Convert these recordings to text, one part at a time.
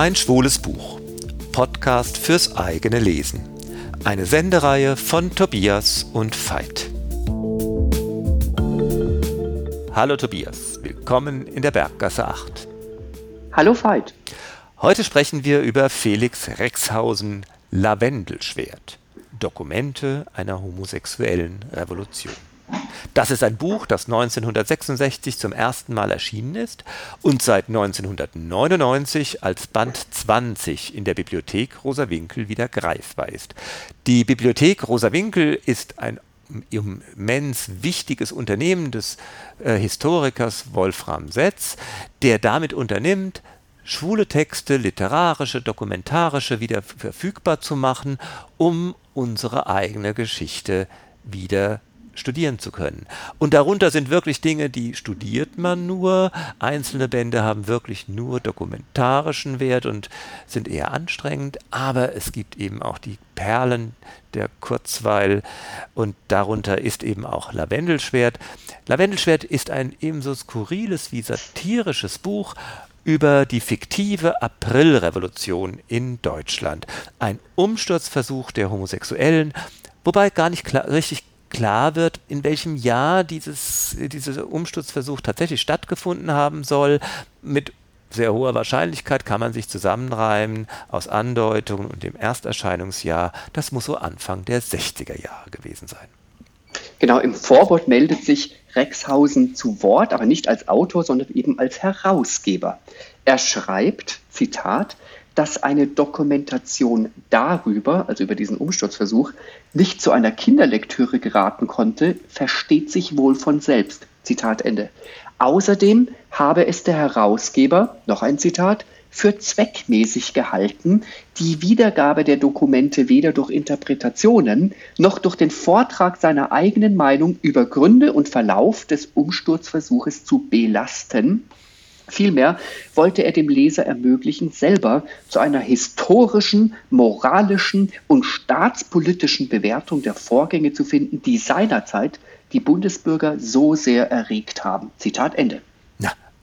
Mein schwules Buch. Podcast fürs eigene Lesen. Eine Sendereihe von Tobias und Veit. Hallo Tobias, willkommen in der Berggasse 8. Hallo Veit. Heute sprechen wir über Felix Rexhausen Lavendelschwert. Dokumente einer homosexuellen Revolution. Das ist ein Buch, das 1966 zum ersten Mal erschienen ist und seit 1999 als Band 20 in der Bibliothek Rosa Winkel wieder greifbar ist. Die Bibliothek Rosa Winkel ist ein immens wichtiges Unternehmen des äh, Historikers Wolfram Setz, der damit unternimmt, schwule Texte, literarische, dokumentarische wieder verfügbar zu machen, um unsere eigene Geschichte wieder studieren zu können. Und darunter sind wirklich Dinge, die studiert man nur. Einzelne Bände haben wirklich nur dokumentarischen Wert und sind eher anstrengend, aber es gibt eben auch die Perlen der Kurzweil und darunter ist eben auch Lavendelschwert. Lavendelschwert ist ein ebenso skurriles wie satirisches Buch über die fiktive Aprilrevolution in Deutschland. Ein Umsturzversuch der Homosexuellen, wobei gar nicht klar, richtig klar wird, in welchem Jahr dieses, dieser Umsturzversuch tatsächlich stattgefunden haben soll. Mit sehr hoher Wahrscheinlichkeit kann man sich zusammenreimen aus Andeutungen und dem Ersterscheinungsjahr. Das muss so Anfang der 60er Jahre gewesen sein. Genau, im Vorwort meldet sich Rexhausen zu Wort, aber nicht als Autor, sondern eben als Herausgeber. Er schreibt, Zitat, dass eine Dokumentation darüber, also über diesen Umsturzversuch, nicht zu einer Kinderlektüre geraten konnte, versteht sich wohl von selbst. Zitat Ende. Außerdem habe es der Herausgeber, noch ein Zitat, für zweckmäßig gehalten, die Wiedergabe der Dokumente weder durch Interpretationen noch durch den Vortrag seiner eigenen Meinung über Gründe und Verlauf des Umsturzversuches zu belasten, Vielmehr wollte er dem Leser ermöglichen, selber zu einer historischen, moralischen und staatspolitischen Bewertung der Vorgänge zu finden, die seinerzeit die Bundesbürger so sehr erregt haben. Zitat Ende.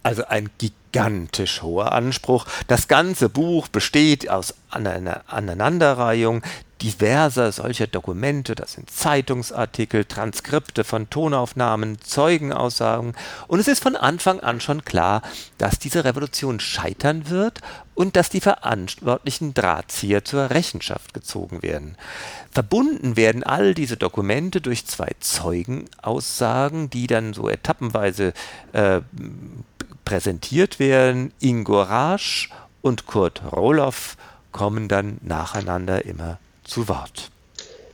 Also ein gigantisch hoher Anspruch. Das ganze Buch besteht aus einer Aneinanderreihung diverser solcher Dokumente, das sind Zeitungsartikel, Transkripte von Tonaufnahmen, Zeugenaussagen, und es ist von Anfang an schon klar, dass diese Revolution scheitern wird und dass die verantwortlichen Drahtzieher zur Rechenschaft gezogen werden. Verbunden werden all diese Dokumente durch zwei Zeugenaussagen, die dann so etappenweise äh, präsentiert werden. Ingo Rasch und Kurt Roloff kommen dann nacheinander immer zu Wort.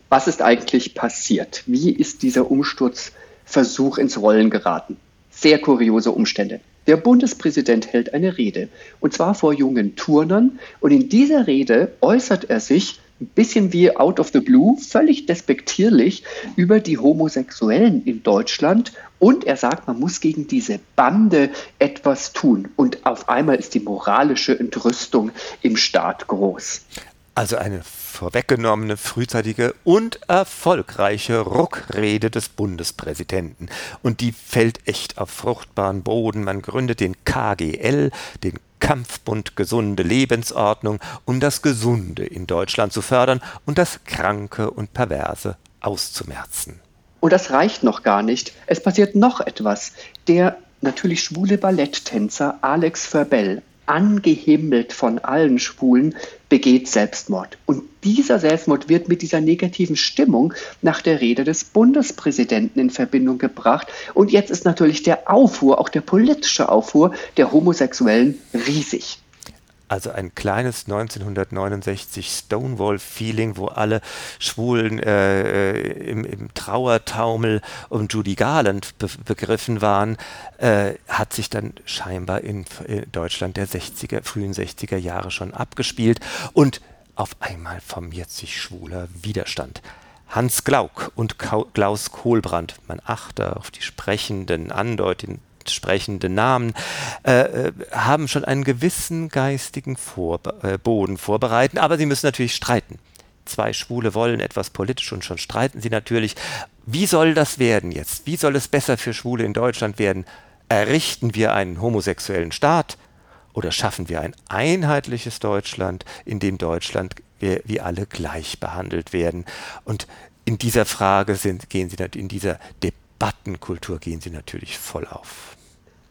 Was ist eigentlich passiert? Wie ist dieser Umsturzversuch ins Rollen geraten? Sehr kuriose Umstände. Der Bundespräsident hält eine Rede, und zwar vor jungen Turnern, und in dieser Rede äußert er sich ein bisschen wie out of the blue, völlig despektierlich über die Homosexuellen in Deutschland und er sagt, man muss gegen diese Bande etwas tun. Und auf einmal ist die moralische Entrüstung im Staat groß. Also eine vorweggenommene, frühzeitige und erfolgreiche Ruckrede des Bundespräsidenten. Und die fällt echt auf fruchtbaren Boden. Man gründet den KGL, den Kampfbund Gesunde Lebensordnung, um das Gesunde in Deutschland zu fördern und das Kranke und Perverse auszumerzen. Und das reicht noch gar nicht. Es passiert noch etwas. Der natürlich schwule Balletttänzer Alex Verbell, angehimmelt von allen Schwulen, begeht Selbstmord. Und dieser Selbstmord wird mit dieser negativen Stimmung nach der Rede des Bundespräsidenten in Verbindung gebracht. Und jetzt ist natürlich der Aufruhr, auch der politische Aufruhr der Homosexuellen riesig also ein kleines 1969 Stonewall-Feeling, wo alle Schwulen äh, äh, im, im, Trauertaumel um Judy Garland be begriffen waren, äh, hat sich dann scheinbar in, in Deutschland der 60er, frühen 60er Jahre schon abgespielt und auf einmal formiert sich schwuler Widerstand. Hans Glauk und Klaus Kohlbrand, man achte auf die sprechenden, andeutenden sprechende Namen, äh, äh, haben schon einen gewissen geistigen Vor äh, Boden vorbereiten, aber sie müssen natürlich streiten. Zwei Schwule wollen etwas politisch und schon streiten sie natürlich. Wie soll das werden jetzt? Wie soll es besser für Schwule in Deutschland werden? Errichten wir einen homosexuellen Staat Oder schaffen wir ein einheitliches Deutschland, in dem Deutschland wir alle gleich behandelt werden? Und in dieser Frage sind, gehen Sie in dieser Debattenkultur gehen Sie natürlich voll auf.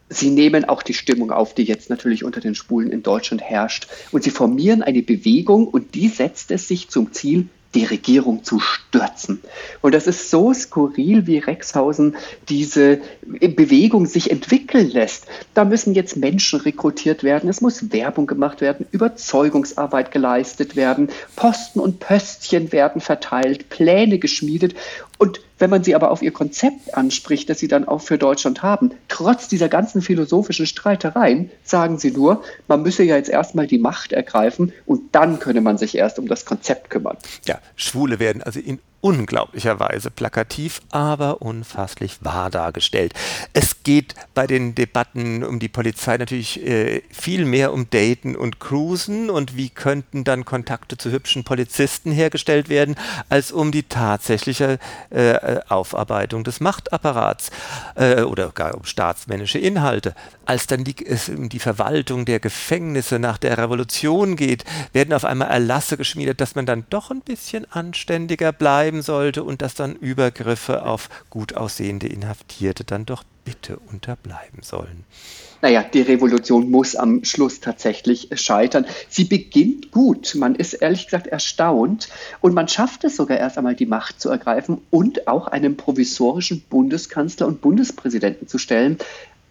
Sie nehmen auch die Stimmung auf, die jetzt natürlich unter den Schwulen in Deutschland herrscht. Und sie formieren eine Bewegung und die setzt es sich zum Ziel, die Regierung zu stürzen. Und das ist so skurril, wie Rexhausen diese Bewegung sich entwickeln lässt. Da müssen jetzt Menschen rekrutiert werden, es muss Werbung gemacht werden, Überzeugungsarbeit geleistet werden, Posten und Pöstchen werden verteilt, Pläne geschmiedet. Und wenn man sie aber auf ihr Konzept anspricht, das sie dann auch für Deutschland haben, trotz dieser ganzen philosophischen Streitereien, sagen sie nur, man müsse ja jetzt erstmal die Macht ergreifen und dann könne man sich erst um das Konzept kümmern. Ja, Schwule werden also in unglaublicher Weise plakativ, aber unfasslich wahr dargestellt. Es geht bei den Debatten um die Polizei natürlich äh, viel mehr um Daten und Cruisen und wie könnten dann Kontakte zu hübschen Polizisten hergestellt werden, als um die tatsächliche äh, Aufarbeitung des Machtapparats äh, oder gar um staatsmännische Inhalte. Als dann die, es um die Verwaltung der Gefängnisse nach der Revolution geht, werden auf einmal Erlasse geschmiedet, dass man dann doch ein bisschen anständiger bleibt bleiben sollte und dass dann Übergriffe auf gut aussehende Inhaftierte dann doch bitte unterbleiben sollen. Naja, die Revolution muss am Schluss tatsächlich scheitern. Sie beginnt gut. Man ist ehrlich gesagt erstaunt und man schafft es sogar erst einmal, die Macht zu ergreifen und auch einen provisorischen Bundeskanzler und Bundespräsidenten zu stellen.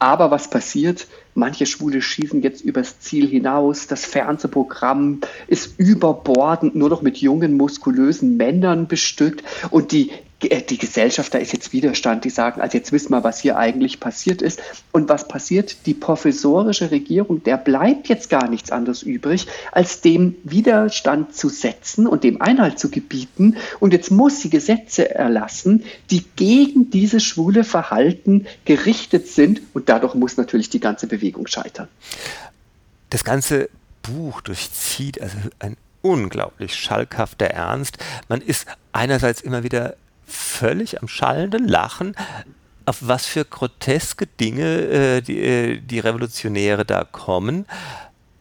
Aber was passiert? Manche Schwule schießen jetzt übers Ziel hinaus. Das Fernsehprogramm ist überbordend, nur noch mit jungen, muskulösen Männern bestückt. Und die die Gesellschaft, da ist jetzt Widerstand, die sagen, also jetzt wissen wir, was hier eigentlich passiert ist. Und was passiert? Die professorische Regierung, der bleibt jetzt gar nichts anderes übrig, als dem Widerstand zu setzen und dem Einhalt zu gebieten. Und jetzt muss sie Gesetze erlassen, die gegen dieses schwule Verhalten gerichtet sind. Und dadurch muss natürlich die ganze Bewegung scheitern. Das ganze Buch durchzieht also ein unglaublich schalkhafter Ernst. Man ist einerseits immer wieder völlig am schallenden Lachen, auf was für groteske Dinge äh, die, äh, die Revolutionäre da kommen.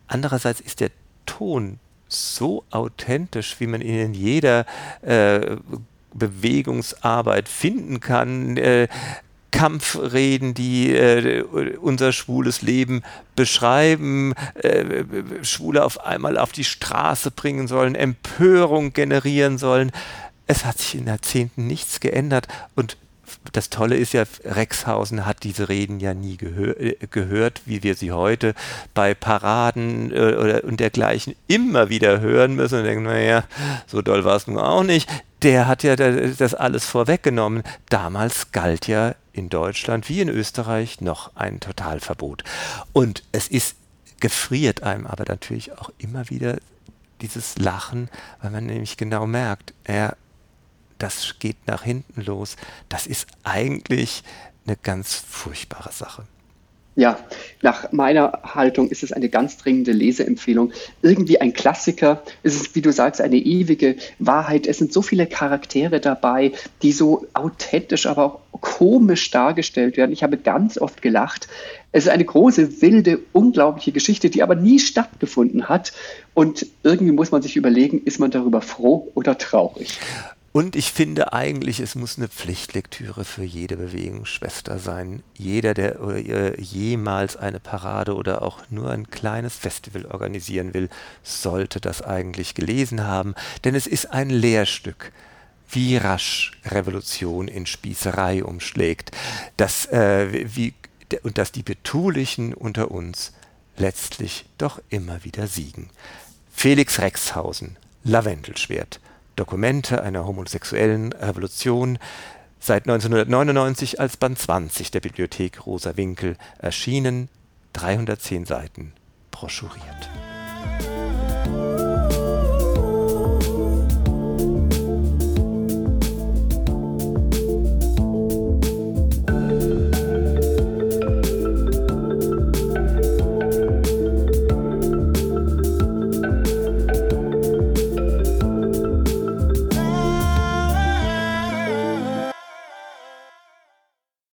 Andererseits ist der Ton so authentisch, wie man ihn in jeder äh, Bewegungsarbeit finden kann. Äh, Kampfreden, die äh, unser schwules Leben beschreiben, äh, Schwule auf einmal auf die Straße bringen sollen, Empörung generieren sollen. Es hat sich in Jahrzehnten nichts geändert und das Tolle ist ja, Rexhausen hat diese Reden ja nie gehör, äh, gehört, wie wir sie heute bei Paraden äh, oder, und dergleichen immer wieder hören müssen und denken, naja, so doll war es nun auch nicht. Der hat ja das alles vorweggenommen. Damals galt ja in Deutschland wie in Österreich noch ein Totalverbot. Und es ist, gefriert einem aber natürlich auch immer wieder dieses Lachen, weil man nämlich genau merkt, er das geht nach hinten los. Das ist eigentlich eine ganz furchtbare Sache. Ja, nach meiner Haltung ist es eine ganz dringende Leseempfehlung. Irgendwie ein Klassiker. Es ist, wie du sagst, eine ewige Wahrheit. Es sind so viele Charaktere dabei, die so authentisch, aber auch komisch dargestellt werden. Ich habe ganz oft gelacht. Es ist eine große, wilde, unglaubliche Geschichte, die aber nie stattgefunden hat. Und irgendwie muss man sich überlegen, ist man darüber froh oder traurig? Und ich finde eigentlich, es muss eine Pflichtlektüre für jede Bewegungsschwester sein. Jeder, der äh, jemals eine Parade oder auch nur ein kleines Festival organisieren will, sollte das eigentlich gelesen haben, denn es ist ein Lehrstück wie rasch Revolution in Spießerei umschlägt, dass, äh, wie, und dass die Betulichen unter uns letztlich doch immer wieder siegen. Felix Rexhausen, Lavendelschwert. Dokumente einer homosexuellen Revolution, seit 1999 als Band 20 der Bibliothek Rosa Winkel erschienen, 310 Seiten broschuriert.